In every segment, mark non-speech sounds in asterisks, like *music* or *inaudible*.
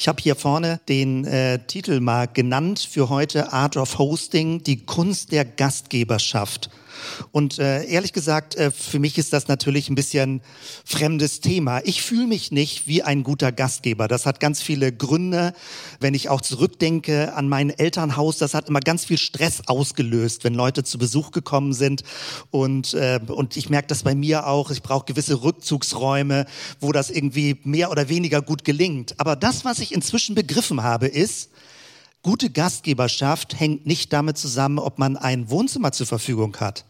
Ich habe hier vorne den äh, Titel mal genannt für heute Art of Hosting, die Kunst der Gastgeberschaft. Und äh, ehrlich gesagt, äh, für mich ist das natürlich ein bisschen fremdes Thema. Ich fühle mich nicht wie ein guter Gastgeber. Das hat ganz viele Gründe. Wenn ich auch zurückdenke an mein Elternhaus, das hat immer ganz viel Stress ausgelöst, wenn Leute zu Besuch gekommen sind. Und, äh, und ich merke das bei mir auch. Ich brauche gewisse Rückzugsräume, wo das irgendwie mehr oder weniger gut gelingt. Aber das, was ich inzwischen begriffen habe, ist, Gute Gastgeberschaft hängt nicht damit zusammen, ob man ein Wohnzimmer zur Verfügung hat.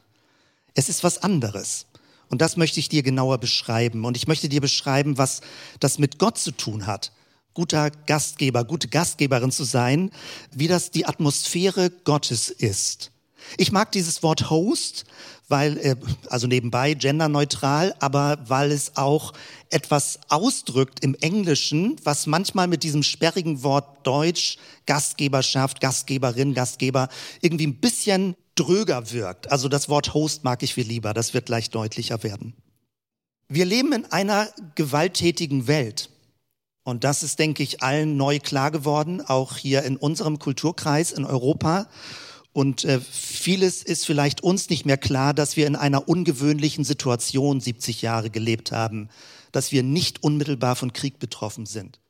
Es ist was anderes. Und das möchte ich dir genauer beschreiben. Und ich möchte dir beschreiben, was das mit Gott zu tun hat. Guter Gastgeber, gute Gastgeberin zu sein, wie das die Atmosphäre Gottes ist. Ich mag dieses Wort Host, weil, äh, also nebenbei genderneutral, aber weil es auch etwas ausdrückt im Englischen, was manchmal mit diesem sperrigen Wort Deutsch, Gastgeberschaft, Gastgeberin, Gastgeber irgendwie ein bisschen dröger wirkt. Also das Wort Host mag ich viel lieber, das wird gleich deutlicher werden. Wir leben in einer gewalttätigen Welt. Und das ist, denke ich, allen neu klar geworden, auch hier in unserem Kulturkreis in Europa. Und äh, vieles ist vielleicht uns nicht mehr klar, dass wir in einer ungewöhnlichen Situation 70 Jahre gelebt haben, dass wir nicht unmittelbar von Krieg betroffen sind.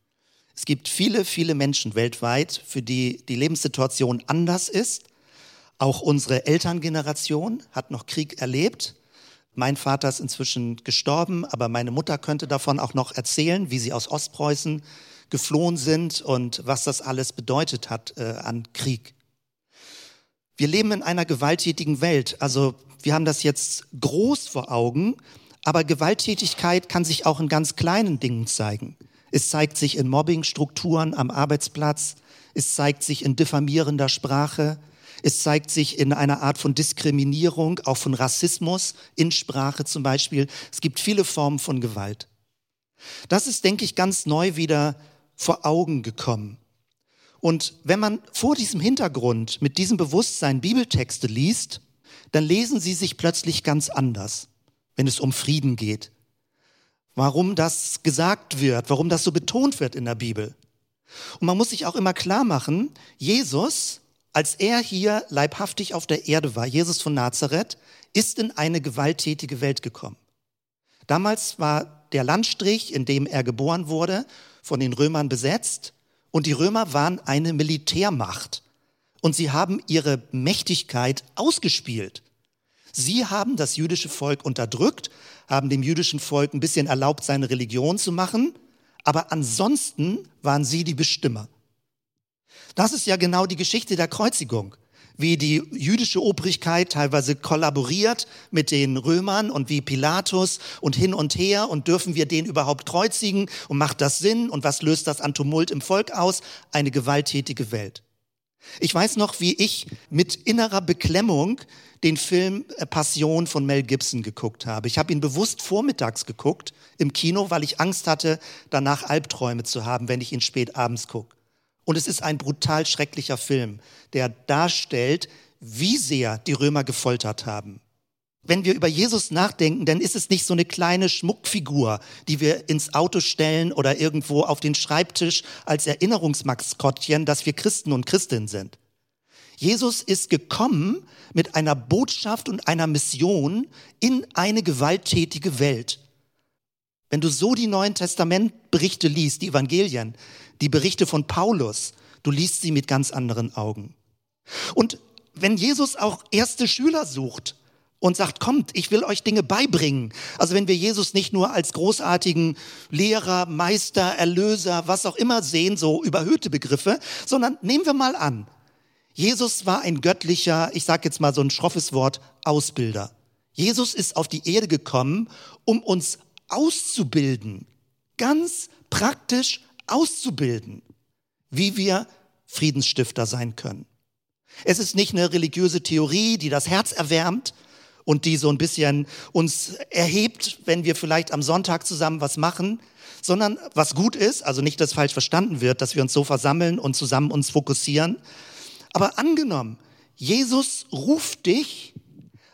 Es gibt viele, viele Menschen weltweit, für die die Lebenssituation anders ist. Auch unsere Elterngeneration hat noch Krieg erlebt. Mein Vater ist inzwischen gestorben, aber meine Mutter könnte davon auch noch erzählen, wie sie aus Ostpreußen geflohen sind und was das alles bedeutet hat äh, an Krieg. Wir leben in einer gewalttätigen Welt. Also wir haben das jetzt groß vor Augen, aber Gewalttätigkeit kann sich auch in ganz kleinen Dingen zeigen. Es zeigt sich in Mobbingstrukturen am Arbeitsplatz. Es zeigt sich in diffamierender Sprache. Es zeigt sich in einer Art von Diskriminierung, auch von Rassismus in Sprache zum Beispiel. Es gibt viele Formen von Gewalt. Das ist, denke ich, ganz neu wieder vor Augen gekommen. Und wenn man vor diesem Hintergrund mit diesem Bewusstsein Bibeltexte liest, dann lesen sie sich plötzlich ganz anders, wenn es um Frieden geht. Warum das gesagt wird, warum das so betont wird in der Bibel. Und man muss sich auch immer klar machen, Jesus, als er hier leibhaftig auf der Erde war, Jesus von Nazareth, ist in eine gewalttätige Welt gekommen. Damals war der Landstrich, in dem er geboren wurde, von den Römern besetzt und die Römer waren eine Militärmacht. Und sie haben ihre Mächtigkeit ausgespielt. Sie haben das jüdische Volk unterdrückt, haben dem jüdischen Volk ein bisschen erlaubt, seine Religion zu machen, aber ansonsten waren sie die Bestimmer. Das ist ja genau die Geschichte der Kreuzigung wie die jüdische Obrigkeit teilweise kollaboriert mit den Römern und wie Pilatus und hin und her und dürfen wir den überhaupt kreuzigen und macht das Sinn und was löst das an Tumult im Volk aus? Eine gewalttätige Welt. Ich weiß noch, wie ich mit innerer Beklemmung den Film Passion von Mel Gibson geguckt habe. Ich habe ihn bewusst vormittags geguckt im Kino, weil ich Angst hatte, danach Albträume zu haben, wenn ich ihn spät abends gucke. Und es ist ein brutal schrecklicher Film, der darstellt, wie sehr die Römer gefoltert haben. Wenn wir über Jesus nachdenken, dann ist es nicht so eine kleine Schmuckfigur, die wir ins Auto stellen oder irgendwo auf den Schreibtisch als Erinnerungsmaskottchen, dass wir Christen und Christinnen sind. Jesus ist gekommen mit einer Botschaft und einer Mission in eine gewalttätige Welt. Wenn du so die Neuen Testamentberichte liest, die Evangelien, die Berichte von Paulus, du liest sie mit ganz anderen Augen. Und wenn Jesus auch erste Schüler sucht und sagt, kommt, ich will euch Dinge beibringen. Also wenn wir Jesus nicht nur als großartigen Lehrer, Meister, Erlöser, was auch immer sehen, so überhöhte Begriffe, sondern nehmen wir mal an, Jesus war ein göttlicher, ich sage jetzt mal so ein schroffes Wort, Ausbilder. Jesus ist auf die Erde gekommen, um uns auszubilden, ganz praktisch auszubilden, wie wir Friedensstifter sein können. Es ist nicht eine religiöse Theorie, die das Herz erwärmt und die so ein bisschen uns erhebt, wenn wir vielleicht am Sonntag zusammen was machen, sondern was gut ist, also nicht, dass falsch verstanden wird, dass wir uns so versammeln und zusammen uns fokussieren. Aber angenommen, Jesus ruft dich,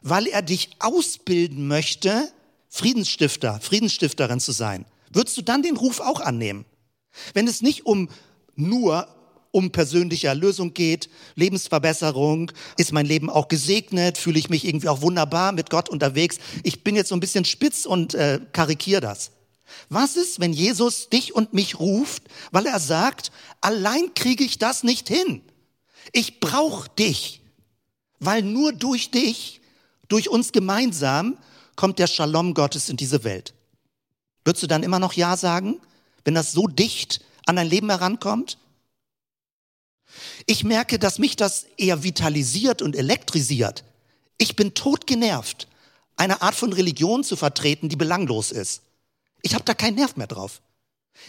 weil er dich ausbilden möchte, Friedensstifter, Friedensstifterin zu sein. Würdest du dann den Ruf auch annehmen? Wenn es nicht um nur um persönliche Erlösung geht, Lebensverbesserung, ist mein Leben auch gesegnet, fühle ich mich irgendwie auch wunderbar mit Gott unterwegs. Ich bin jetzt so ein bisschen spitz und äh, karikiere das. Was ist, wenn Jesus dich und mich ruft, weil er sagt, allein kriege ich das nicht hin. Ich brauche dich, weil nur durch dich, durch uns gemeinsam, kommt der Shalom Gottes in diese Welt. Würdest du dann immer noch Ja sagen, wenn das so dicht an dein Leben herankommt? Ich merke, dass mich das eher vitalisiert und elektrisiert. Ich bin totgenervt, eine Art von Religion zu vertreten, die belanglos ist. Ich habe da keinen Nerv mehr drauf.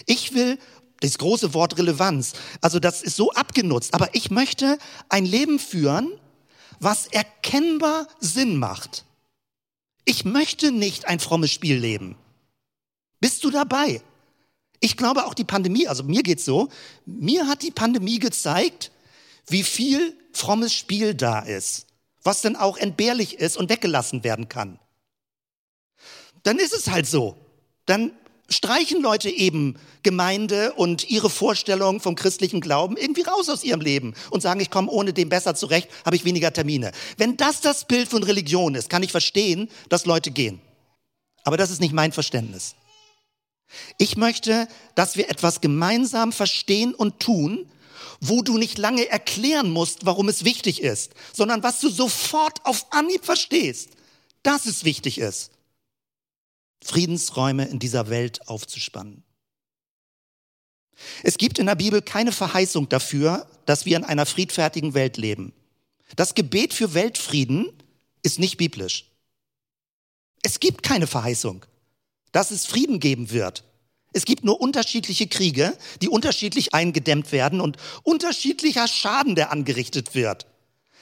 Ich will das große Wort Relevanz, also das ist so abgenutzt, aber ich möchte ein Leben führen, was erkennbar Sinn macht. Ich möchte nicht ein frommes Spiel leben. Bist du dabei? Ich glaube auch die Pandemie, also mir geht's so, mir hat die Pandemie gezeigt, wie viel frommes Spiel da ist, was dann auch entbehrlich ist und weggelassen werden kann. Dann ist es halt so. Dann streichen Leute eben Gemeinde und ihre Vorstellung vom christlichen Glauben irgendwie raus aus ihrem Leben und sagen, ich komme ohne dem besser zurecht, habe ich weniger Termine. Wenn das das Bild von Religion ist, kann ich verstehen, dass Leute gehen. Aber das ist nicht mein Verständnis. Ich möchte, dass wir etwas gemeinsam verstehen und tun, wo du nicht lange erklären musst, warum es wichtig ist, sondern was du sofort auf Anhieb verstehst, dass es wichtig ist. Friedensräume in dieser Welt aufzuspannen. Es gibt in der Bibel keine Verheißung dafür, dass wir in einer friedfertigen Welt leben. Das Gebet für Weltfrieden ist nicht biblisch. Es gibt keine Verheißung dass es Frieden geben wird. Es gibt nur unterschiedliche Kriege, die unterschiedlich eingedämmt werden und unterschiedlicher Schaden, der angerichtet wird.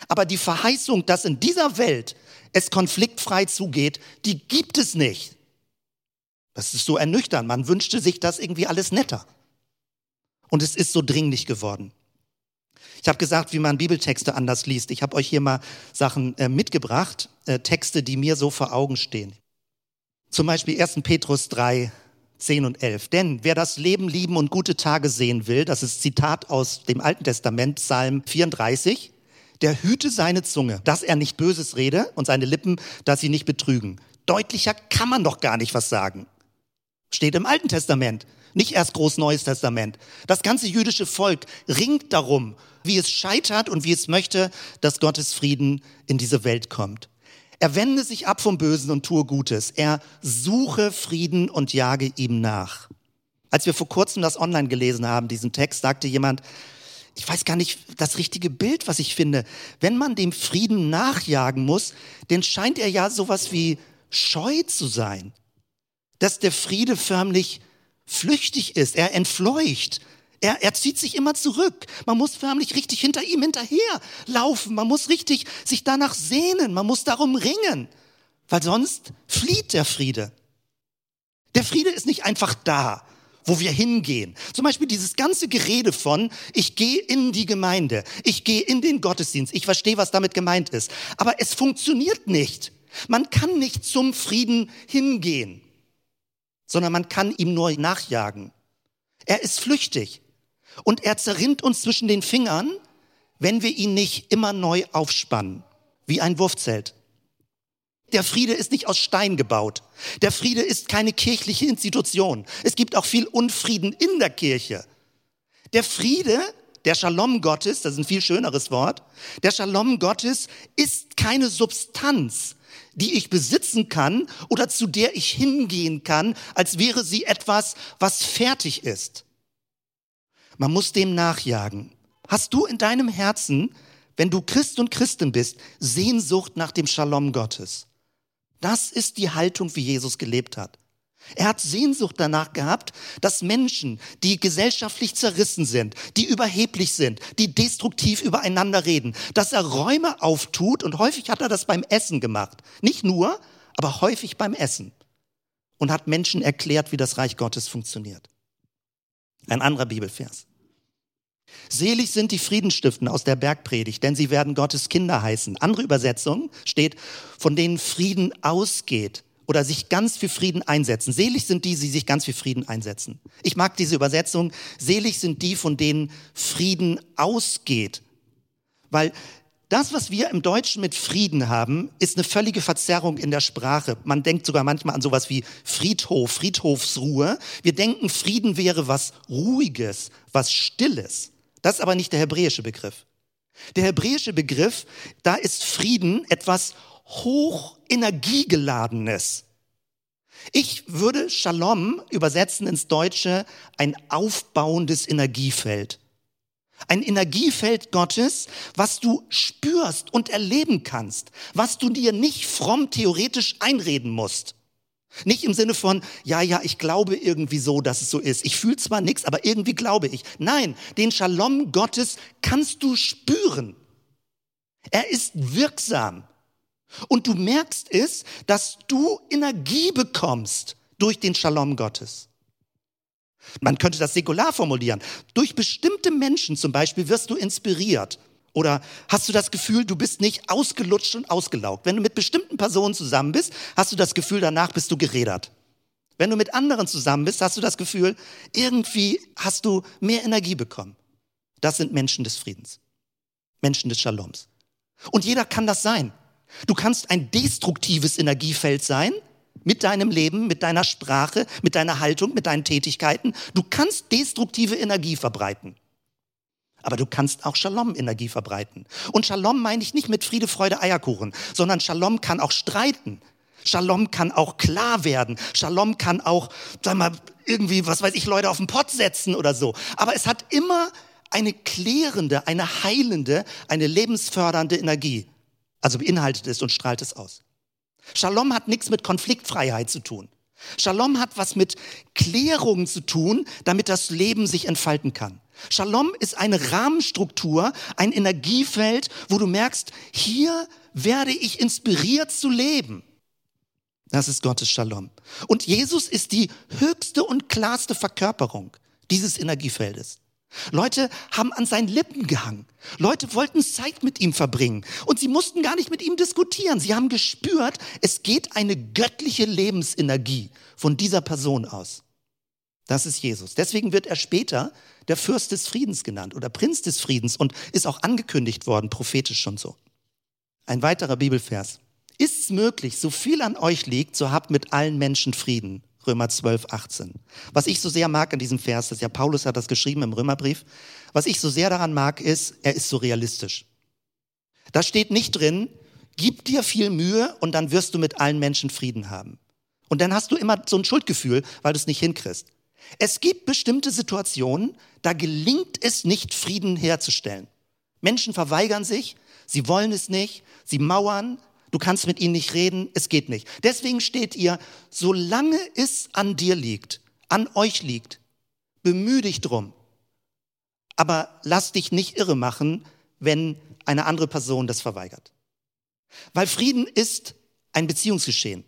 Aber die Verheißung, dass in dieser Welt es konfliktfrei zugeht, die gibt es nicht. Das ist so ernüchternd. Man wünschte sich das irgendwie alles netter. Und es ist so dringlich geworden. Ich habe gesagt, wie man Bibeltexte anders liest. Ich habe euch hier mal Sachen äh, mitgebracht, äh, Texte, die mir so vor Augen stehen. Zum Beispiel 1. Petrus 3, 10 und 11. Denn wer das Leben lieben und gute Tage sehen will, das ist Zitat aus dem Alten Testament, Psalm 34, der hüte seine Zunge, dass er nicht Böses rede und seine Lippen, dass sie nicht betrügen. Deutlicher kann man doch gar nicht was sagen. Steht im Alten Testament, nicht erst groß Neues Testament. Das ganze jüdische Volk ringt darum, wie es scheitert und wie es möchte, dass Gottes Frieden in diese Welt kommt. Er wende sich ab vom Bösen und tue Gutes. Er suche Frieden und jage ihm nach. Als wir vor kurzem das online gelesen haben, diesen Text, sagte jemand, ich weiß gar nicht das richtige Bild, was ich finde. Wenn man dem Frieden nachjagen muss, dann scheint er ja sowas wie scheu zu sein. Dass der Friede förmlich flüchtig ist, er entfleucht, er, er zieht sich immer zurück. Man muss förmlich richtig hinter ihm hinterher laufen. Man muss richtig sich danach sehnen. Man muss darum ringen. Weil sonst flieht der Friede. Der Friede ist nicht einfach da, wo wir hingehen. Zum Beispiel dieses ganze Gerede von, ich gehe in die Gemeinde, ich gehe in den Gottesdienst, ich verstehe, was damit gemeint ist. Aber es funktioniert nicht. Man kann nicht zum Frieden hingehen, sondern man kann ihm nur nachjagen. Er ist flüchtig. Und er zerrinnt uns zwischen den Fingern, wenn wir ihn nicht immer neu aufspannen, wie ein Wurfzelt. Der Friede ist nicht aus Stein gebaut. Der Friede ist keine kirchliche Institution. Es gibt auch viel Unfrieden in der Kirche. Der Friede, der Shalom Gottes, das ist ein viel schöneres Wort, der Shalom Gottes ist keine Substanz, die ich besitzen kann oder zu der ich hingehen kann, als wäre sie etwas, was fertig ist. Man muss dem nachjagen. Hast du in deinem Herzen, wenn du Christ und Christin bist, Sehnsucht nach dem Shalom Gottes? Das ist die Haltung, wie Jesus gelebt hat. Er hat Sehnsucht danach gehabt, dass Menschen, die gesellschaftlich zerrissen sind, die überheblich sind, die destruktiv übereinander reden, dass er Räume auftut und häufig hat er das beim Essen gemacht. Nicht nur, aber häufig beim Essen. Und hat Menschen erklärt, wie das Reich Gottes funktioniert. Ein anderer Bibelvers. Selig sind die Friedenstiften aus der Bergpredigt, denn sie werden Gottes Kinder heißen. Andere Übersetzung steht, von denen Frieden ausgeht oder sich ganz für Frieden einsetzen. Selig sind die, die sich ganz für Frieden einsetzen. Ich mag diese Übersetzung. Selig sind die, von denen Frieden ausgeht. Weil das, was wir im Deutschen mit Frieden haben, ist eine völlige Verzerrung in der Sprache. Man denkt sogar manchmal an sowas wie Friedhof, Friedhofsruhe. Wir denken, Frieden wäre was Ruhiges, was Stilles. Das ist aber nicht der hebräische Begriff. Der hebräische Begriff, da ist Frieden etwas hochenergiegeladenes. Ich würde Shalom übersetzen ins Deutsche ein aufbauendes Energiefeld. Ein Energiefeld Gottes, was du spürst und erleben kannst, was du dir nicht fromm theoretisch einreden musst. Nicht im Sinne von, ja, ja, ich glaube irgendwie so, dass es so ist. Ich fühle zwar nichts, aber irgendwie glaube ich. Nein, den Shalom Gottes kannst du spüren. Er ist wirksam. Und du merkst es, dass du Energie bekommst durch den Shalom Gottes. Man könnte das säkular formulieren. Durch bestimmte Menschen zum Beispiel wirst du inspiriert. Oder hast du das Gefühl, du bist nicht ausgelutscht und ausgelaugt? Wenn du mit bestimmten Personen zusammen bist, hast du das Gefühl, danach bist du gerädert. Wenn du mit anderen zusammen bist, hast du das Gefühl, irgendwie hast du mehr Energie bekommen. Das sind Menschen des Friedens. Menschen des Shaloms. Und jeder kann das sein. Du kannst ein destruktives Energiefeld sein mit deinem Leben, mit deiner Sprache, mit deiner Haltung, mit deinen Tätigkeiten. Du kannst destruktive Energie verbreiten. Aber du kannst auch Shalom-Energie verbreiten. Und Shalom meine ich nicht mit Friede, Freude, Eierkuchen, sondern Shalom kann auch streiten. Shalom kann auch klar werden. Shalom kann auch, sag mal, irgendwie, was weiß ich, Leute auf den Pott setzen oder so. Aber es hat immer eine klärende, eine heilende, eine lebensfördernde Energie. Also beinhaltet es und strahlt es aus. Shalom hat nichts mit Konfliktfreiheit zu tun. Shalom hat was mit Klärung zu tun, damit das Leben sich entfalten kann. Shalom ist eine Rahmenstruktur, ein Energiefeld, wo du merkst, hier werde ich inspiriert zu leben. Das ist Gottes Shalom. Und Jesus ist die höchste und klarste Verkörperung dieses Energiefeldes. Leute haben an seinen Lippen gehangen. Leute wollten Zeit mit ihm verbringen. Und sie mussten gar nicht mit ihm diskutieren. Sie haben gespürt, es geht eine göttliche Lebensenergie von dieser Person aus. Das ist Jesus. Deswegen wird er später der Fürst des Friedens genannt oder Prinz des Friedens und ist auch angekündigt worden, prophetisch schon so. Ein weiterer Bibelvers. Ist es möglich, so viel an euch liegt, so habt mit allen Menschen Frieden. Römer 12, 18. Was ich so sehr mag an diesem Vers, das ja Paulus hat das geschrieben im Römerbrief, was ich so sehr daran mag, ist, er ist so realistisch. Da steht nicht drin, gib dir viel Mühe und dann wirst du mit allen Menschen Frieden haben. Und dann hast du immer so ein Schuldgefühl, weil du es nicht hinkriegst. Es gibt bestimmte Situationen, da gelingt es nicht, Frieden herzustellen. Menschen verweigern sich, sie wollen es nicht, sie mauern, Du kannst mit ihnen nicht reden, es geht nicht. Deswegen steht ihr, solange es an dir liegt, an euch liegt, bemühe dich drum. Aber lass dich nicht irre machen, wenn eine andere Person das verweigert. Weil Frieden ist ein Beziehungsgeschehen.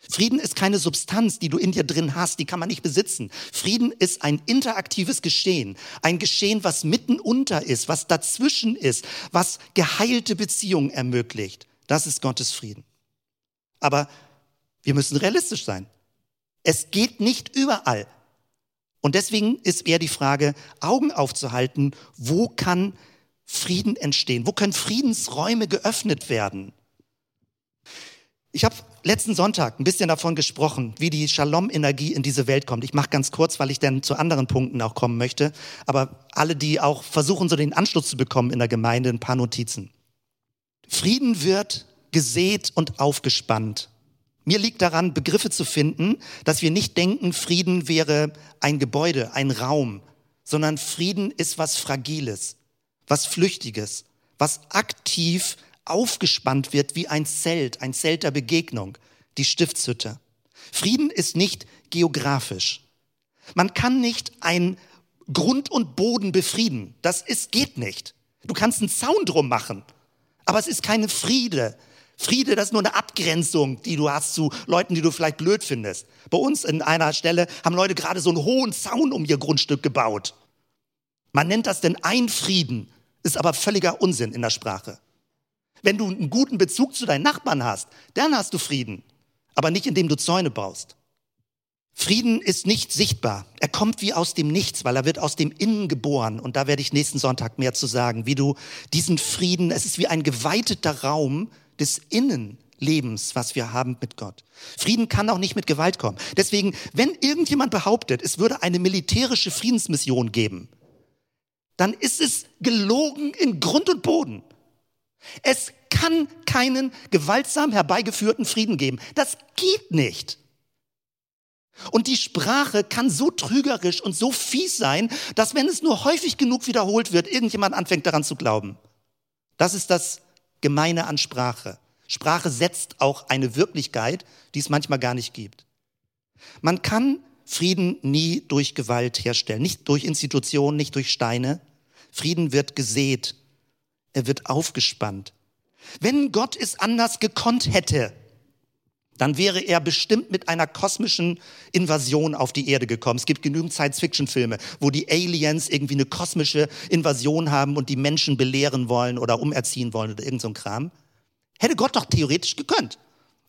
Frieden ist keine Substanz, die du in dir drin hast, die kann man nicht besitzen. Frieden ist ein interaktives Geschehen, ein Geschehen, was mitten unter ist, was dazwischen ist, was geheilte Beziehungen ermöglicht. Das ist Gottes Frieden. Aber wir müssen realistisch sein. Es geht nicht überall. Und deswegen ist eher die Frage, Augen aufzuhalten, wo kann Frieden entstehen? Wo können Friedensräume geöffnet werden? Ich habe letzten Sonntag ein bisschen davon gesprochen, wie die Shalom-Energie in diese Welt kommt. Ich mache ganz kurz, weil ich dann zu anderen Punkten auch kommen möchte. Aber alle, die auch versuchen, so den Anschluss zu bekommen in der Gemeinde, ein paar Notizen. Frieden wird gesät und aufgespannt. Mir liegt daran, Begriffe zu finden, dass wir nicht denken, Frieden wäre ein Gebäude, ein Raum, sondern Frieden ist was Fragiles, was Flüchtiges, was aktiv aufgespannt wird wie ein Zelt, ein Zelt der Begegnung, die Stiftshütte. Frieden ist nicht geografisch. Man kann nicht ein Grund und Boden befrieden. Das ist, geht nicht. Du kannst einen Zaun drum machen. Aber es ist keine Friede. Friede, das ist nur eine Abgrenzung, die du hast zu Leuten, die du vielleicht blöd findest. Bei uns in einer Stelle haben Leute gerade so einen hohen Zaun um ihr Grundstück gebaut. Man nennt das denn Einfrieden, ist aber völliger Unsinn in der Sprache. Wenn du einen guten Bezug zu deinen Nachbarn hast, dann hast du Frieden. aber nicht indem du Zäune baust. Frieden ist nicht sichtbar. Er kommt wie aus dem Nichts, weil er wird aus dem Innen geboren. Und da werde ich nächsten Sonntag mehr zu sagen, wie du diesen Frieden, es ist wie ein geweiteter Raum des Innenlebens, was wir haben mit Gott. Frieden kann auch nicht mit Gewalt kommen. Deswegen, wenn irgendjemand behauptet, es würde eine militärische Friedensmission geben, dann ist es gelogen in Grund und Boden. Es kann keinen gewaltsam herbeigeführten Frieden geben. Das geht nicht. Und die Sprache kann so trügerisch und so fies sein, dass wenn es nur häufig genug wiederholt wird, irgendjemand anfängt daran zu glauben. Das ist das Gemeine an Sprache. Sprache setzt auch eine Wirklichkeit, die es manchmal gar nicht gibt. Man kann Frieden nie durch Gewalt herstellen, nicht durch Institutionen, nicht durch Steine. Frieden wird gesät, er wird aufgespannt. Wenn Gott es anders gekonnt hätte, dann wäre er bestimmt mit einer kosmischen Invasion auf die Erde gekommen. Es gibt genügend Science-Fiction-Filme, wo die Aliens irgendwie eine kosmische Invasion haben und die Menschen belehren wollen oder umerziehen wollen oder irgend so ein Kram. Hätte Gott doch theoretisch gekönnt.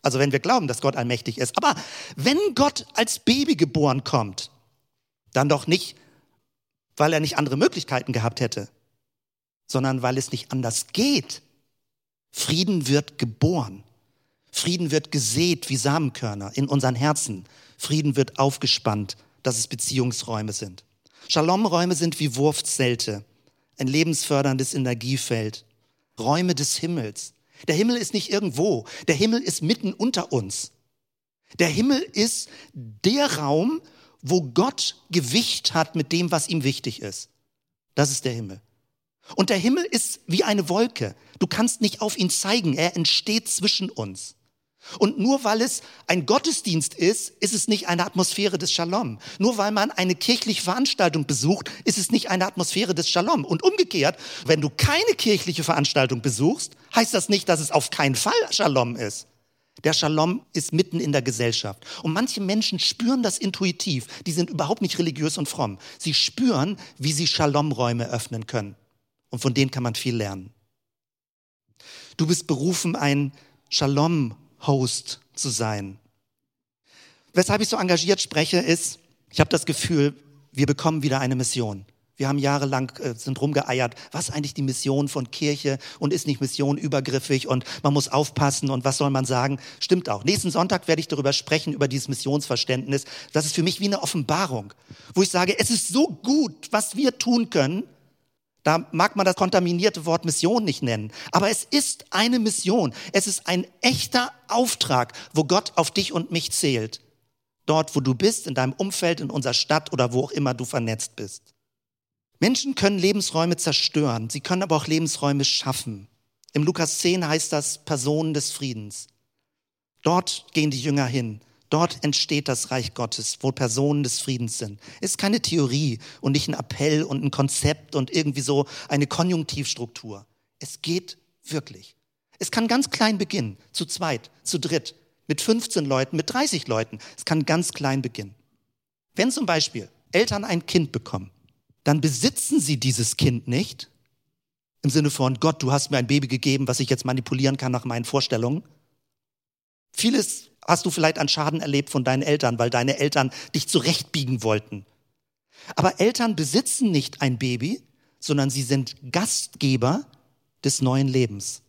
Also wenn wir glauben, dass Gott allmächtig ist. Aber wenn Gott als Baby geboren kommt, dann doch nicht, weil er nicht andere Möglichkeiten gehabt hätte, sondern weil es nicht anders geht. Frieden wird geboren. Frieden wird gesät wie Samenkörner in unseren Herzen. Frieden wird aufgespannt, dass es Beziehungsräume sind. Shalomräume sind wie Wurfzelte, ein lebensförderndes Energiefeld, Räume des Himmels. Der Himmel ist nicht irgendwo, der Himmel ist mitten unter uns. Der Himmel ist der Raum, wo Gott Gewicht hat mit dem, was ihm wichtig ist. Das ist der Himmel. Und der Himmel ist wie eine Wolke. Du kannst nicht auf ihn zeigen, er entsteht zwischen uns. Und nur weil es ein Gottesdienst ist, ist es nicht eine Atmosphäre des Shalom. Nur weil man eine kirchliche Veranstaltung besucht, ist es nicht eine Atmosphäre des Shalom. Und umgekehrt, wenn du keine kirchliche Veranstaltung besuchst, heißt das nicht, dass es auf keinen Fall Shalom ist. Der Shalom ist mitten in der Gesellschaft. Und manche Menschen spüren das intuitiv. Die sind überhaupt nicht religiös und fromm. Sie spüren, wie sie Shalom-Räume öffnen können. Und von denen kann man viel lernen. Du bist berufen, ein Shalom Host zu sein. Weshalb ich so engagiert spreche, ist, ich habe das Gefühl, wir bekommen wieder eine Mission. Wir haben jahrelang äh, sind rumgeeiert, was eigentlich die Mission von Kirche und ist nicht Mission übergriffig und man muss aufpassen und was soll man sagen? Stimmt auch. Nächsten Sonntag werde ich darüber sprechen, über dieses Missionsverständnis. Das ist für mich wie eine Offenbarung, wo ich sage, es ist so gut, was wir tun können, da mag man das kontaminierte Wort Mission nicht nennen, aber es ist eine Mission. Es ist ein echter Auftrag, wo Gott auf dich und mich zählt. Dort, wo du bist, in deinem Umfeld, in unserer Stadt oder wo auch immer du vernetzt bist. Menschen können Lebensräume zerstören, sie können aber auch Lebensräume schaffen. Im Lukas 10 heißt das Personen des Friedens. Dort gehen die Jünger hin. Dort entsteht das Reich Gottes, wo Personen des Friedens sind. Ist keine Theorie und nicht ein Appell und ein Konzept und irgendwie so eine Konjunktivstruktur. Es geht wirklich. Es kann ganz klein beginnen, zu zweit, zu dritt, mit 15 Leuten, mit 30 Leuten. Es kann ganz klein beginnen. Wenn zum Beispiel Eltern ein Kind bekommen, dann besitzen sie dieses Kind nicht im Sinne von Gott, du hast mir ein Baby gegeben, was ich jetzt manipulieren kann nach meinen Vorstellungen. Vieles hast du vielleicht einen Schaden erlebt von deinen Eltern, weil deine Eltern dich zurechtbiegen wollten. Aber Eltern besitzen nicht ein Baby, sondern sie sind Gastgeber des neuen Lebens.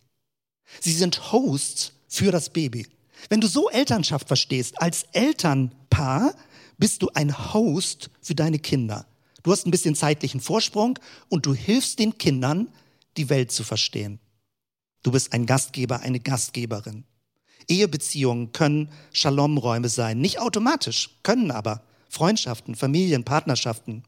Sie sind Hosts für das Baby. Wenn du so Elternschaft verstehst, als Elternpaar bist du ein Host für deine Kinder. Du hast ein bisschen zeitlichen Vorsprung und du hilfst den Kindern, die Welt zu verstehen. Du bist ein Gastgeber, eine Gastgeberin. Ehebeziehungen können Shalom-Räume sein. Nicht automatisch, können aber. Freundschaften, Familien, Partnerschaften.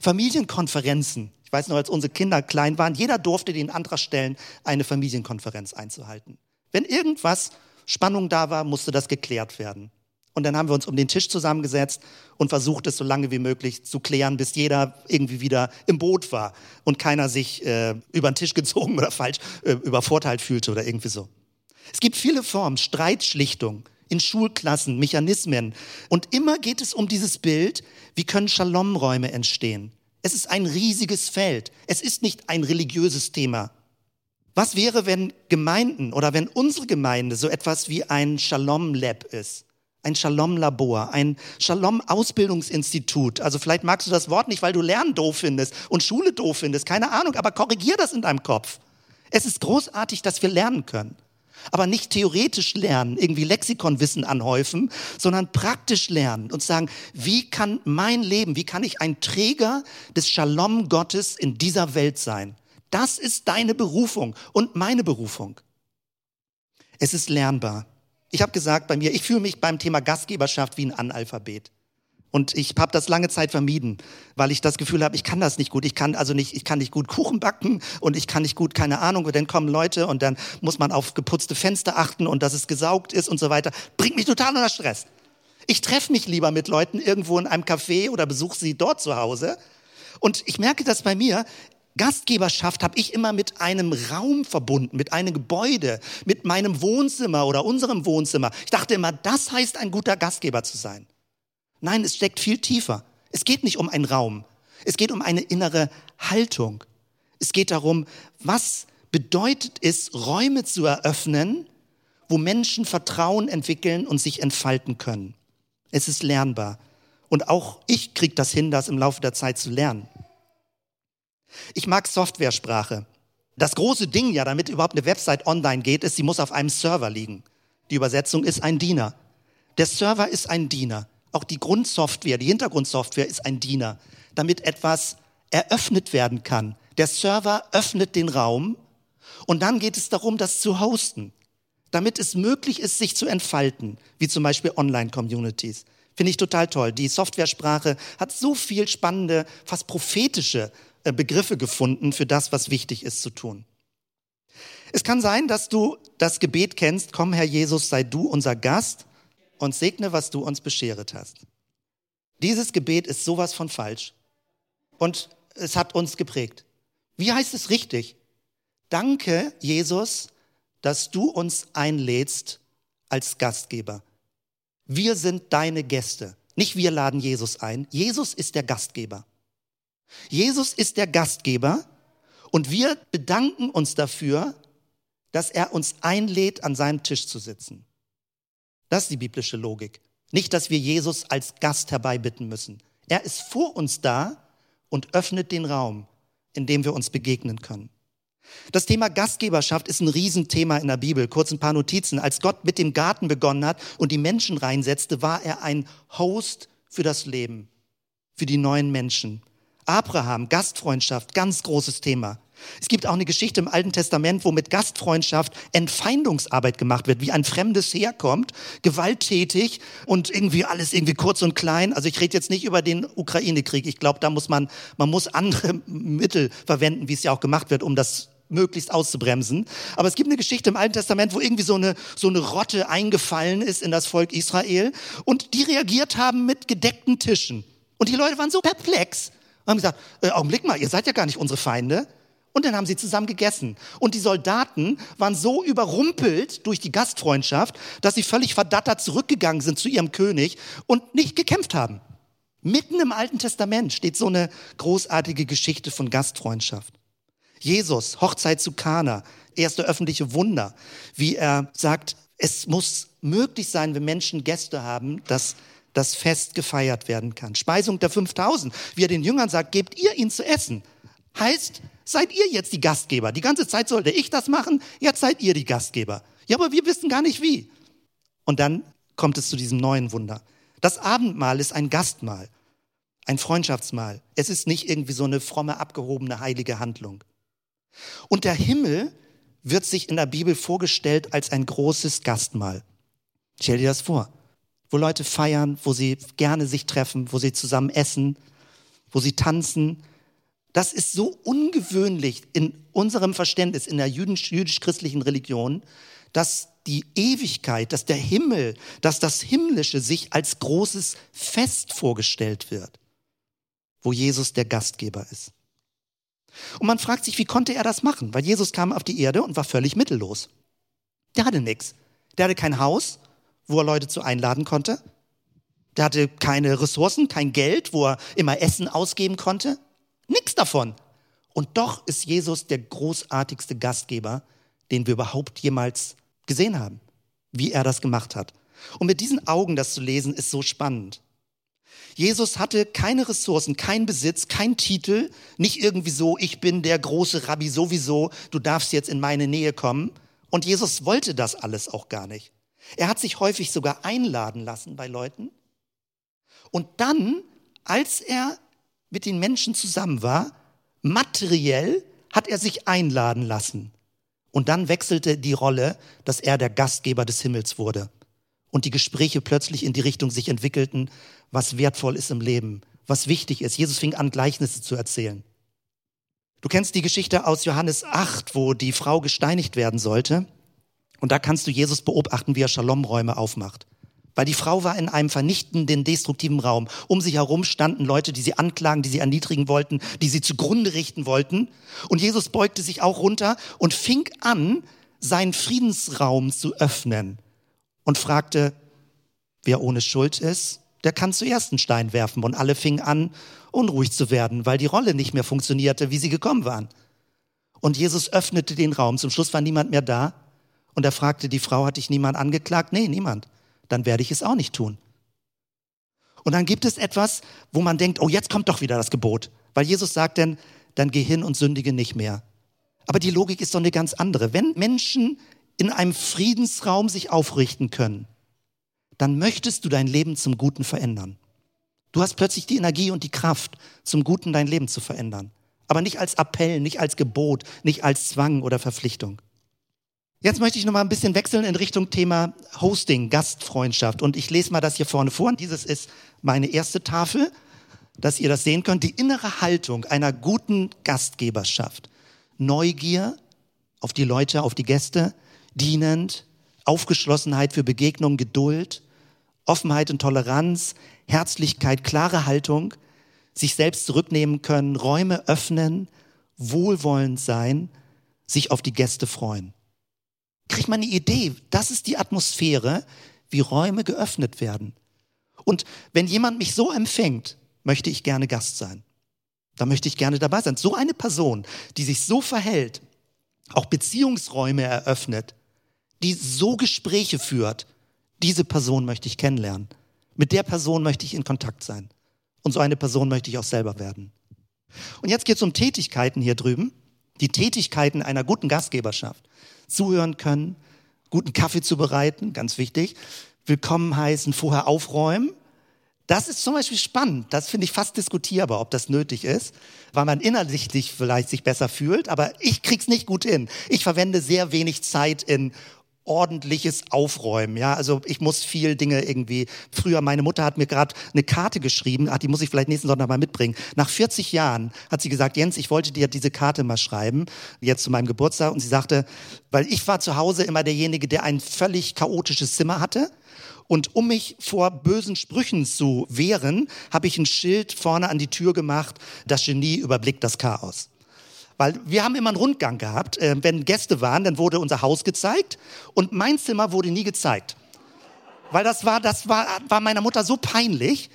Familienkonferenzen. Ich weiß noch, als unsere Kinder klein waren, jeder durfte den Antrag stellen, eine Familienkonferenz einzuhalten. Wenn irgendwas Spannung da war, musste das geklärt werden. Und dann haben wir uns um den Tisch zusammengesetzt und versucht, es so lange wie möglich zu klären, bis jeder irgendwie wieder im Boot war und keiner sich äh, über den Tisch gezogen oder falsch äh, übervorteilt fühlte oder irgendwie so. Es gibt viele Formen, Streitschlichtung in Schulklassen, Mechanismen. Und immer geht es um dieses Bild, wie können Shalom-Räume entstehen. Es ist ein riesiges Feld. Es ist nicht ein religiöses Thema. Was wäre, wenn Gemeinden oder wenn unsere Gemeinde so etwas wie ein Shalom Lab ist? Ein Shalom Labor, ein Shalom Ausbildungsinstitut. Also vielleicht magst du das Wort nicht, weil du Lernen doof findest und Schule doof findest. Keine Ahnung, aber korrigier das in deinem Kopf. Es ist großartig, dass wir lernen können. Aber nicht theoretisch lernen, irgendwie Lexikonwissen anhäufen, sondern praktisch lernen und sagen, wie kann mein Leben, wie kann ich ein Träger des Shalom Gottes in dieser Welt sein? Das ist deine Berufung und meine Berufung. Es ist lernbar. Ich habe gesagt bei mir, ich fühle mich beim Thema Gastgeberschaft wie ein Analphabet. Und ich habe das lange Zeit vermieden, weil ich das Gefühl habe, ich kann das nicht gut. Ich kann also nicht, ich kann nicht gut Kuchen backen und ich kann nicht gut, keine Ahnung, dann kommen Leute und dann muss man auf geputzte Fenster achten und dass es gesaugt ist und so weiter. Bringt mich total unter Stress. Ich treffe mich lieber mit Leuten irgendwo in einem Café oder besuche sie dort zu Hause. Und ich merke das bei mir, Gastgeberschaft habe ich immer mit einem Raum verbunden, mit einem Gebäude, mit meinem Wohnzimmer oder unserem Wohnzimmer. Ich dachte immer, das heißt ein guter Gastgeber zu sein. Nein, es steckt viel tiefer. Es geht nicht um einen Raum. Es geht um eine innere Haltung. Es geht darum, was bedeutet es, Räume zu eröffnen, wo Menschen Vertrauen entwickeln und sich entfalten können. Es ist lernbar. Und auch ich kriege das hin, das im Laufe der Zeit zu lernen. Ich mag Softwaresprache. Das große Ding ja, damit überhaupt eine Website online geht, ist, sie muss auf einem Server liegen. Die Übersetzung ist ein Diener. Der Server ist ein Diener. Auch die Grundsoftware, die Hintergrundsoftware ist ein Diener, damit etwas eröffnet werden kann. Der Server öffnet den Raum und dann geht es darum, das zu hosten, damit es möglich ist, sich zu entfalten, wie zum Beispiel Online-Communities. Finde ich total toll. Die Softwaresprache hat so viel spannende, fast prophetische äh, Begriffe gefunden für das, was wichtig ist zu tun. Es kann sein, dass du das Gebet kennst, komm Herr Jesus, sei du unser Gast und segne, was du uns bescheret hast. Dieses Gebet ist sowas von falsch und es hat uns geprägt. Wie heißt es richtig? Danke, Jesus, dass du uns einlädst als Gastgeber. Wir sind deine Gäste. Nicht wir laden Jesus ein. Jesus ist der Gastgeber. Jesus ist der Gastgeber und wir bedanken uns dafür, dass er uns einlädt, an seinem Tisch zu sitzen. Das ist die biblische Logik. Nicht, dass wir Jesus als Gast herbeibitten müssen. Er ist vor uns da und öffnet den Raum, in dem wir uns begegnen können. Das Thema Gastgeberschaft ist ein Riesenthema in der Bibel. Kurz ein paar Notizen. Als Gott mit dem Garten begonnen hat und die Menschen reinsetzte, war er ein Host für das Leben, für die neuen Menschen. Abraham, Gastfreundschaft, ganz großes Thema. Es gibt auch eine Geschichte im Alten Testament, wo mit Gastfreundschaft Entfeindungsarbeit gemacht wird, wie ein Fremdes herkommt, gewalttätig und irgendwie alles irgendwie kurz und klein. Also ich rede jetzt nicht über den Ukraine-Krieg. Ich glaube, da muss man, man muss andere *laughs* Mittel verwenden, wie es ja auch gemacht wird, um das möglichst auszubremsen. Aber es gibt eine Geschichte im Alten Testament, wo irgendwie so eine, so eine Rotte eingefallen ist in das Volk Israel und die reagiert haben mit gedeckten Tischen. Und die Leute waren so perplex und haben gesagt, äh, Augenblick mal, ihr seid ja gar nicht unsere Feinde. Und dann haben sie zusammen gegessen. Und die Soldaten waren so überrumpelt durch die Gastfreundschaft, dass sie völlig verdattert zurückgegangen sind zu ihrem König und nicht gekämpft haben. Mitten im Alten Testament steht so eine großartige Geschichte von Gastfreundschaft. Jesus, Hochzeit zu Kana, erste öffentliche Wunder, wie er sagt, es muss möglich sein, wenn Menschen Gäste haben, dass das Fest gefeiert werden kann. Speisung der 5000, wie er den Jüngern sagt, gebt ihr ihnen zu essen. Heißt, seid ihr jetzt die Gastgeber. Die ganze Zeit sollte ich das machen, jetzt seid ihr die Gastgeber. Ja, aber wir wissen gar nicht wie. Und dann kommt es zu diesem neuen Wunder. Das Abendmahl ist ein Gastmahl, ein Freundschaftsmahl. Es ist nicht irgendwie so eine fromme, abgehobene, heilige Handlung. Und der Himmel wird sich in der Bibel vorgestellt als ein großes Gastmahl. Stell dir das vor wo Leute feiern, wo sie gerne sich treffen, wo sie zusammen essen, wo sie tanzen. Das ist so ungewöhnlich in unserem Verständnis, in der jüdisch-christlichen Religion, dass die Ewigkeit, dass der Himmel, dass das Himmlische sich als großes Fest vorgestellt wird, wo Jesus der Gastgeber ist. Und man fragt sich, wie konnte er das machen? Weil Jesus kam auf die Erde und war völlig mittellos. Der hatte nichts. Der hatte kein Haus, wo er Leute zu einladen konnte. Der hatte keine Ressourcen, kein Geld, wo er immer Essen ausgeben konnte. Nix davon. Und doch ist Jesus der großartigste Gastgeber, den wir überhaupt jemals gesehen haben, wie er das gemacht hat. Und mit diesen Augen das zu lesen, ist so spannend. Jesus hatte keine Ressourcen, keinen Besitz, keinen Titel, nicht irgendwie so, ich bin der große Rabbi sowieso, du darfst jetzt in meine Nähe kommen. Und Jesus wollte das alles auch gar nicht. Er hat sich häufig sogar einladen lassen bei Leuten. Und dann, als er mit den Menschen zusammen war, materiell hat er sich einladen lassen. Und dann wechselte die Rolle, dass er der Gastgeber des Himmels wurde. Und die Gespräche plötzlich in die Richtung sich entwickelten, was wertvoll ist im Leben, was wichtig ist. Jesus fing an, Gleichnisse zu erzählen. Du kennst die Geschichte aus Johannes 8, wo die Frau gesteinigt werden sollte. Und da kannst du Jesus beobachten, wie er Shalomräume aufmacht. Weil die Frau war in einem vernichtenden, destruktiven Raum. Um sie herum standen Leute, die sie anklagen, die sie erniedrigen wollten, die sie zugrunde richten wollten. Und Jesus beugte sich auch runter und fing an, seinen Friedensraum zu öffnen und fragte, wer ohne Schuld ist, der kann zuerst einen Stein werfen. Und alle fingen an, unruhig zu werden, weil die Rolle nicht mehr funktionierte, wie sie gekommen waren. Und Jesus öffnete den Raum. Zum Schluss war niemand mehr da. Und er fragte die Frau, hat dich niemand angeklagt? Nee, niemand. Dann werde ich es auch nicht tun. Und dann gibt es etwas, wo man denkt, oh, jetzt kommt doch wieder das Gebot. Weil Jesus sagt dann, dann geh hin und sündige nicht mehr. Aber die Logik ist doch eine ganz andere. Wenn Menschen in einem Friedensraum sich aufrichten können, dann möchtest du dein Leben zum Guten verändern. Du hast plötzlich die Energie und die Kraft, zum Guten dein Leben zu verändern. Aber nicht als Appell, nicht als Gebot, nicht als Zwang oder Verpflichtung. Jetzt möchte ich noch mal ein bisschen wechseln in Richtung Thema Hosting, Gastfreundschaft. Und ich lese mal das hier vorne vor. Und dieses ist meine erste Tafel, dass ihr das sehen könnt. Die innere Haltung einer guten Gastgeberschaft. Neugier auf die Leute, auf die Gäste, dienend, Aufgeschlossenheit für Begegnung, Geduld, Offenheit und Toleranz, Herzlichkeit, klare Haltung, sich selbst zurücknehmen können, Räume öffnen, wohlwollend sein, sich auf die Gäste freuen. Kriegt man eine Idee? Das ist die Atmosphäre, wie Räume geöffnet werden. Und wenn jemand mich so empfängt, möchte ich gerne Gast sein. Da möchte ich gerne dabei sein. So eine Person, die sich so verhält, auch Beziehungsräume eröffnet, die so Gespräche führt, diese Person möchte ich kennenlernen. Mit der Person möchte ich in Kontakt sein. Und so eine Person möchte ich auch selber werden. Und jetzt geht es um Tätigkeiten hier drüben. Die Tätigkeiten einer guten Gastgeberschaft. Zuhören können, guten Kaffee zu bereiten, ganz wichtig. Willkommen heißen, vorher aufräumen. Das ist zum Beispiel spannend. Das finde ich fast diskutierbar, ob das nötig ist, weil man innerlich vielleicht sich besser fühlt. Aber ich krieg's nicht gut hin. Ich verwende sehr wenig Zeit in ordentliches Aufräumen. Ja, also ich muss viel Dinge irgendwie. Früher, meine Mutter hat mir gerade eine Karte geschrieben, ach, die muss ich vielleicht nächsten Sonntag mal mitbringen. Nach 40 Jahren hat sie gesagt, Jens, ich wollte dir diese Karte mal schreiben, jetzt zu meinem Geburtstag. Und sie sagte, weil ich war zu Hause immer derjenige, der ein völlig chaotisches Zimmer hatte. Und um mich vor bösen Sprüchen zu wehren, habe ich ein Schild vorne an die Tür gemacht, das Genie überblickt das Chaos. Weil wir haben immer einen Rundgang gehabt. Äh, wenn Gäste waren, dann wurde unser Haus gezeigt und mein Zimmer wurde nie gezeigt. Weil das war, das war, war meiner Mutter so peinlich.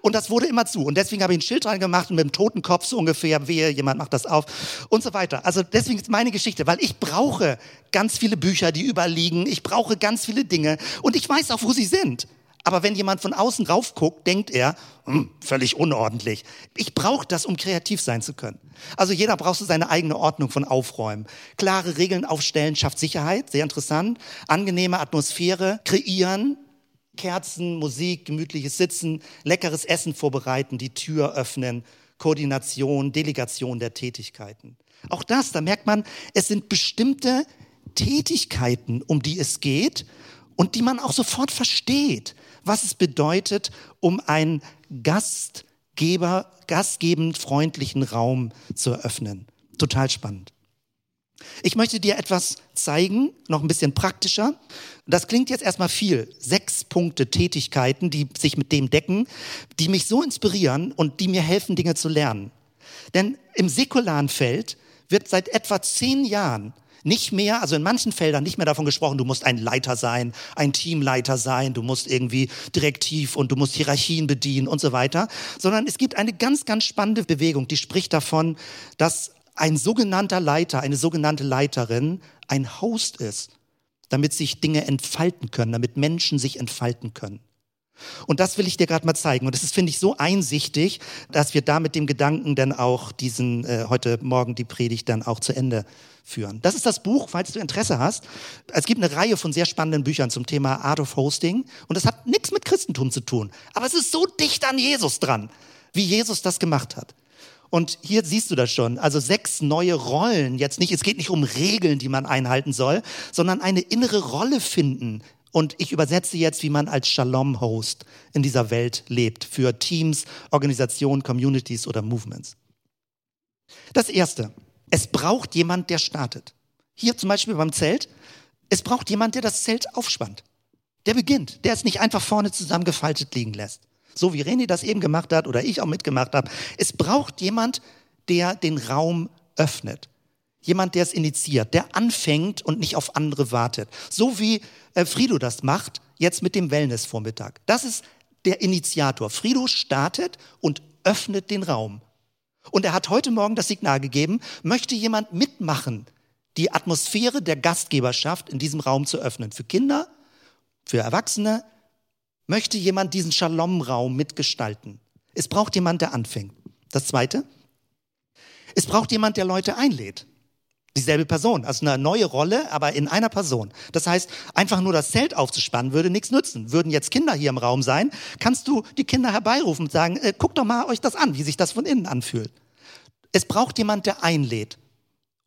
Und das wurde immer zu. Und deswegen habe ich ein Schild dran gemacht und mit dem Totenkopf so ungefähr, wehe, jemand macht das auf und so weiter. Also deswegen ist meine Geschichte, weil ich brauche ganz viele Bücher, die überliegen. Ich brauche ganz viele Dinge und ich weiß auch, wo sie sind. Aber wenn jemand von außen rauf guckt, denkt er, hm, völlig unordentlich. Ich brauche das, um kreativ sein zu können. Also jeder braucht so seine eigene Ordnung von Aufräumen. Klare Regeln aufstellen schafft Sicherheit, sehr interessant. Angenehme Atmosphäre kreieren, Kerzen, Musik, gemütliches Sitzen, leckeres Essen vorbereiten, die Tür öffnen, Koordination, Delegation der Tätigkeiten. Auch das, da merkt man, es sind bestimmte Tätigkeiten, um die es geht und die man auch sofort versteht was es bedeutet, um einen Gastgeber, gastgebend freundlichen Raum zu eröffnen. Total spannend. Ich möchte dir etwas zeigen, noch ein bisschen praktischer. Das klingt jetzt erstmal viel. Sechs Punkte Tätigkeiten, die sich mit dem decken, die mich so inspirieren und die mir helfen, Dinge zu lernen. Denn im säkularen Feld wird seit etwa zehn Jahren nicht mehr, also in manchen Feldern nicht mehr davon gesprochen, du musst ein Leiter sein, ein Teamleiter sein, du musst irgendwie direktiv und du musst Hierarchien bedienen und so weiter, sondern es gibt eine ganz, ganz spannende Bewegung, die spricht davon, dass ein sogenannter Leiter, eine sogenannte Leiterin ein Host ist, damit sich Dinge entfalten können, damit Menschen sich entfalten können. Und das will ich dir gerade mal zeigen. Und das ist, finde ich, so einsichtig, dass wir da mit dem Gedanken dann auch diesen, äh, heute Morgen die Predigt dann auch zu Ende führen. Das ist das Buch, falls du Interesse hast. Es gibt eine Reihe von sehr spannenden Büchern zum Thema Art of Hosting. Und das hat nichts mit Christentum zu tun. Aber es ist so dicht an Jesus dran, wie Jesus das gemacht hat. Und hier siehst du das schon. Also sechs neue Rollen. Jetzt nicht, es geht nicht um Regeln, die man einhalten soll, sondern eine innere Rolle finden. Und ich übersetze jetzt, wie man als Shalom-Host in dieser Welt lebt. Für Teams, Organisationen, Communities oder Movements. Das erste. Es braucht jemand, der startet. Hier zum Beispiel beim Zelt. Es braucht jemand, der das Zelt aufspannt. Der beginnt. Der es nicht einfach vorne zusammengefaltet liegen lässt so wie René das eben gemacht hat oder ich auch mitgemacht habe. Es braucht jemand, der den Raum öffnet. Jemand, der es initiiert, der anfängt und nicht auf andere wartet. So wie äh, Frido das macht, jetzt mit dem Wellness-Vormittag. Das ist der Initiator. Frido startet und öffnet den Raum. Und er hat heute Morgen das Signal gegeben, möchte jemand mitmachen, die Atmosphäre der Gastgeberschaft in diesem Raum zu öffnen. Für Kinder, für Erwachsene, möchte jemand diesen Shalom-Raum mitgestalten. Es braucht jemand, der anfängt. Das Zweite, es braucht jemand, der Leute einlädt. Dieselbe Person, also eine neue Rolle, aber in einer Person. Das heißt, einfach nur das Zelt aufzuspannen würde nichts nützen. Würden jetzt Kinder hier im Raum sein, kannst du die Kinder herbeirufen und sagen, äh, guckt doch mal euch das an, wie sich das von innen anfühlt. Es braucht jemand, der einlädt.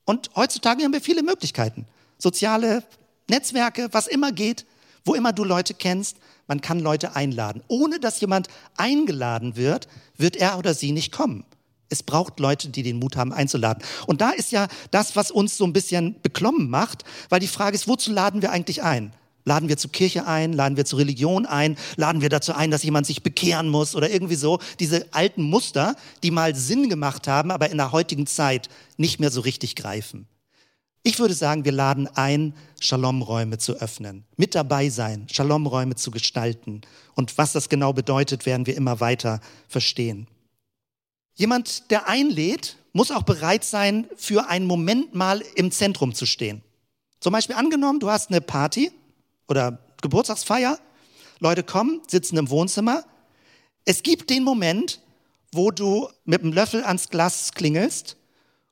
Und heutzutage haben wir viele Möglichkeiten. Soziale Netzwerke, was immer geht, wo immer du Leute kennst, man kann Leute einladen. Ohne dass jemand eingeladen wird, wird er oder sie nicht kommen. Es braucht Leute, die den Mut haben, einzuladen. Und da ist ja das, was uns so ein bisschen beklommen macht, weil die Frage ist, wozu laden wir eigentlich ein? Laden wir zur Kirche ein? Laden wir zur Religion ein? Laden wir dazu ein, dass jemand sich bekehren muss oder irgendwie so? Diese alten Muster, die mal Sinn gemacht haben, aber in der heutigen Zeit nicht mehr so richtig greifen. Ich würde sagen, wir laden ein, Shalom-Räume zu öffnen, mit dabei sein, Shalom-Räume zu gestalten. Und was das genau bedeutet, werden wir immer weiter verstehen. Jemand, der einlädt, muss auch bereit sein, für einen Moment mal im Zentrum zu stehen. Zum Beispiel angenommen, du hast eine Party oder Geburtstagsfeier, Leute kommen, sitzen im Wohnzimmer. Es gibt den Moment, wo du mit dem Löffel ans Glas klingelst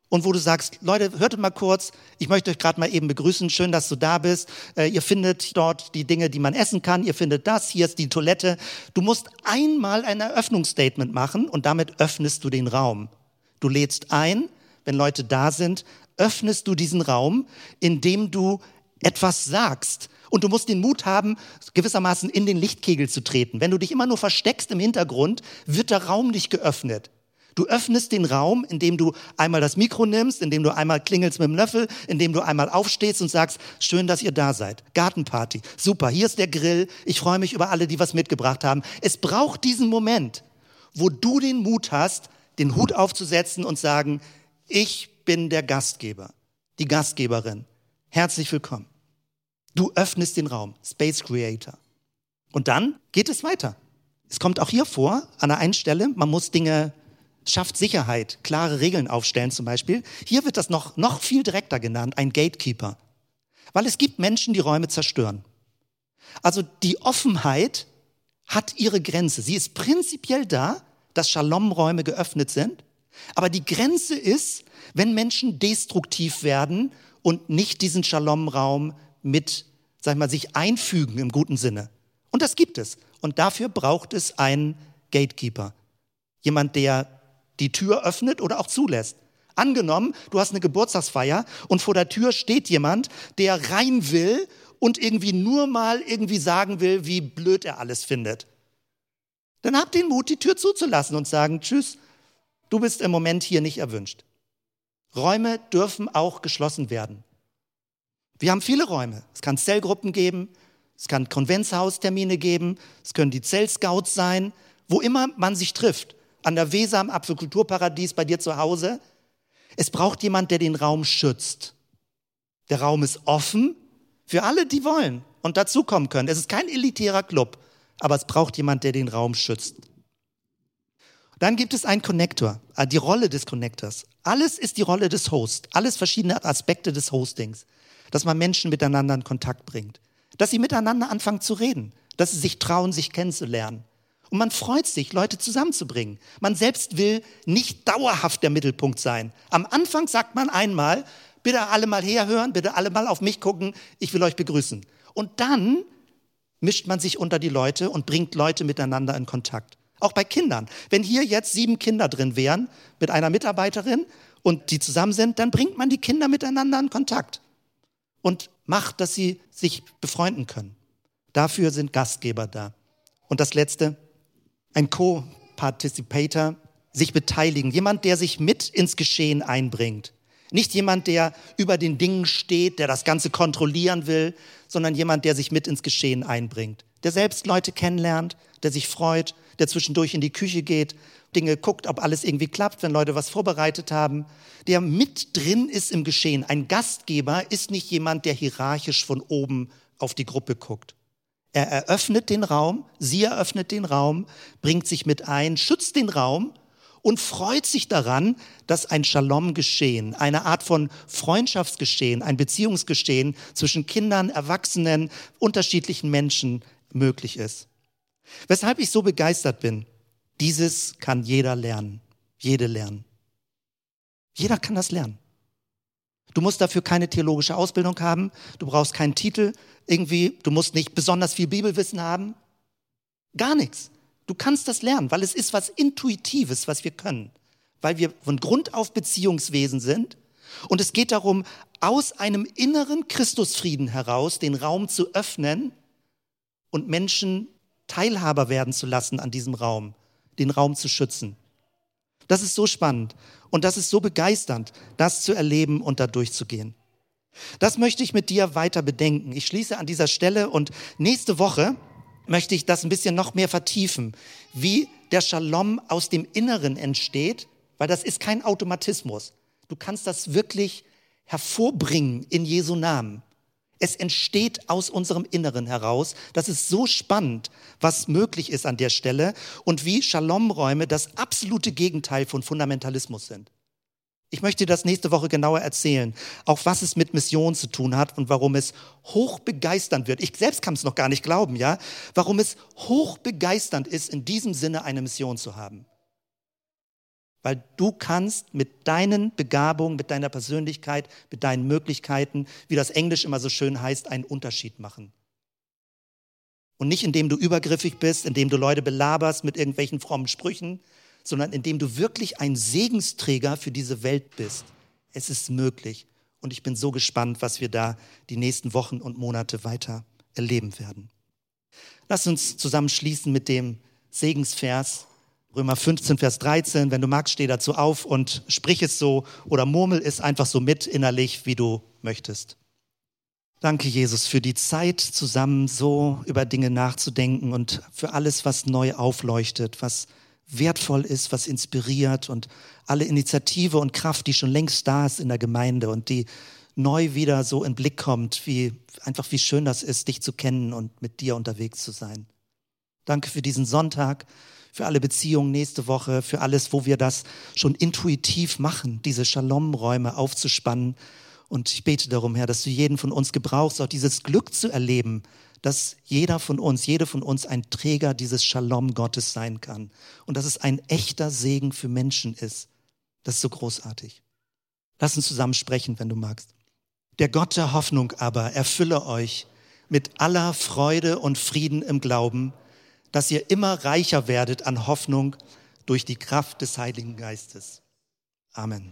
und wo du sagst, Leute, hört mal kurz, ich möchte euch gerade mal eben begrüßen, schön, dass du da bist. Äh, ihr findet dort die Dinge, die man essen kann, ihr findet das, hier ist die Toilette. Du musst einmal ein Eröffnungsstatement machen und damit öffnest du den Raum. Du lädst ein, wenn Leute da sind, öffnest du diesen Raum, indem du etwas sagst. Und du musst den Mut haben, gewissermaßen in den Lichtkegel zu treten. Wenn du dich immer nur versteckst im Hintergrund, wird der Raum nicht geöffnet. Du öffnest den Raum, indem du einmal das Mikro nimmst, indem du einmal klingelst mit dem Löffel, indem du einmal aufstehst und sagst, schön, dass ihr da seid. Gartenparty. Super. Hier ist der Grill. Ich freue mich über alle, die was mitgebracht haben. Es braucht diesen Moment, wo du den Mut hast, den Hut aufzusetzen und sagen, ich bin der Gastgeber, die Gastgeberin. Herzlich willkommen. Du öffnest den Raum. Space Creator. Und dann geht es weiter. Es kommt auch hier vor, an der einen Stelle, man muss Dinge schafft Sicherheit, klare Regeln aufstellen zum Beispiel. Hier wird das noch, noch viel direkter genannt, ein Gatekeeper. Weil es gibt Menschen, die Räume zerstören. Also die Offenheit hat ihre Grenze. Sie ist prinzipiell da, dass Shalom-Räume geöffnet sind. Aber die Grenze ist, wenn Menschen destruktiv werden und nicht diesen Shalom-Raum mit, sag ich mal, sich einfügen im guten Sinne. Und das gibt es. Und dafür braucht es einen Gatekeeper. Jemand, der die Tür öffnet oder auch zulässt. Angenommen, du hast eine Geburtstagsfeier und vor der Tür steht jemand, der rein will und irgendwie nur mal irgendwie sagen will, wie blöd er alles findet. Dann habt den Mut, die Tür zuzulassen und sagen, tschüss, du bist im Moment hier nicht erwünscht. Räume dürfen auch geschlossen werden. Wir haben viele Räume. Es kann Zellgruppen geben, es kann Konvenzhaustermine geben, es können die Zellscouts sein, wo immer man sich trifft an der Weser am Apfelkulturparadies bei dir zu Hause. Es braucht jemand, der den Raum schützt. Der Raum ist offen für alle, die wollen und dazukommen können. Es ist kein elitärer Club, aber es braucht jemand, der den Raum schützt. Dann gibt es einen Connector, äh, die Rolle des Connectors. Alles ist die Rolle des Hosts, alles verschiedene Aspekte des Hostings, dass man Menschen miteinander in Kontakt bringt, dass sie miteinander anfangen zu reden, dass sie sich trauen, sich kennenzulernen. Und man freut sich, Leute zusammenzubringen. Man selbst will nicht dauerhaft der Mittelpunkt sein. Am Anfang sagt man einmal, bitte alle mal herhören, bitte alle mal auf mich gucken, ich will euch begrüßen. Und dann mischt man sich unter die Leute und bringt Leute miteinander in Kontakt. Auch bei Kindern. Wenn hier jetzt sieben Kinder drin wären mit einer Mitarbeiterin und die zusammen sind, dann bringt man die Kinder miteinander in Kontakt und macht, dass sie sich befreunden können. Dafür sind Gastgeber da. Und das Letzte, ein Co-Participator, sich beteiligen. Jemand, der sich mit ins Geschehen einbringt. Nicht jemand, der über den Dingen steht, der das Ganze kontrollieren will, sondern jemand, der sich mit ins Geschehen einbringt. Der selbst Leute kennenlernt, der sich freut, der zwischendurch in die Küche geht, Dinge guckt, ob alles irgendwie klappt, wenn Leute was vorbereitet haben, der mit drin ist im Geschehen. Ein Gastgeber ist nicht jemand, der hierarchisch von oben auf die Gruppe guckt. Er eröffnet den Raum, sie eröffnet den Raum, bringt sich mit ein, schützt den Raum und freut sich daran, dass ein Shalom-Geschehen, eine Art von Freundschaftsgeschehen, ein Beziehungsgeschehen zwischen Kindern, Erwachsenen, unterschiedlichen Menschen möglich ist. Weshalb ich so begeistert bin, dieses kann jeder lernen, jede lernen. Jeder kann das lernen. Du musst dafür keine theologische Ausbildung haben, du brauchst keinen Titel, irgendwie, du musst nicht besonders viel Bibelwissen haben. Gar nichts. Du kannst das lernen, weil es ist was Intuitives, was wir können. Weil wir von Grund auf Beziehungswesen sind. Und es geht darum, aus einem inneren Christusfrieden heraus den Raum zu öffnen und Menschen Teilhaber werden zu lassen an diesem Raum, den Raum zu schützen. Das ist so spannend und das ist so begeisternd, das zu erleben und da durchzugehen. Das möchte ich mit dir weiter bedenken. Ich schließe an dieser Stelle und nächste Woche möchte ich das ein bisschen noch mehr vertiefen, wie der Shalom aus dem Inneren entsteht, weil das ist kein Automatismus. Du kannst das wirklich hervorbringen in Jesu Namen. Es entsteht aus unserem Inneren heraus. Das ist so spannend, was möglich ist an der Stelle und wie Shalom-Räume das absolute Gegenteil von Fundamentalismus sind. Ich möchte das nächste Woche genauer erzählen, auch was es mit Mission zu tun hat und warum es hochbegeisternd wird. Ich selbst kann es noch gar nicht glauben, ja, warum es hochbegeisternd ist, in diesem Sinne eine Mission zu haben weil du kannst mit deinen Begabungen, mit deiner Persönlichkeit, mit deinen Möglichkeiten, wie das Englisch immer so schön heißt, einen Unterschied machen. Und nicht indem du übergriffig bist, indem du Leute belaberst mit irgendwelchen frommen Sprüchen, sondern indem du wirklich ein Segensträger für diese Welt bist. Es ist möglich. Und ich bin so gespannt, was wir da die nächsten Wochen und Monate weiter erleben werden. Lass uns zusammen schließen mit dem Segensvers Römer 15, Vers 13. Wenn du magst, steh dazu auf und sprich es so oder murmel es einfach so mit innerlich, wie du möchtest. Danke, Jesus, für die Zeit, zusammen so über Dinge nachzudenken und für alles, was neu aufleuchtet, was wertvoll ist, was inspiriert und alle Initiative und Kraft, die schon längst da ist in der Gemeinde und die neu wieder so in Blick kommt, wie einfach wie schön das ist, dich zu kennen und mit dir unterwegs zu sein. Danke für diesen Sonntag für alle Beziehungen nächste Woche, für alles, wo wir das schon intuitiv machen, diese Shalom-Räume aufzuspannen. Und ich bete darum, Herr, dass du jeden von uns gebrauchst, auch dieses Glück zu erleben, dass jeder von uns, jede von uns ein Träger dieses Shalom Gottes sein kann. Und dass es ein echter Segen für Menschen ist. Das ist so großartig. Lass uns zusammen sprechen, wenn du magst. Der Gott der Hoffnung aber erfülle euch mit aller Freude und Frieden im Glauben, dass ihr immer reicher werdet an Hoffnung durch die Kraft des Heiligen Geistes. Amen.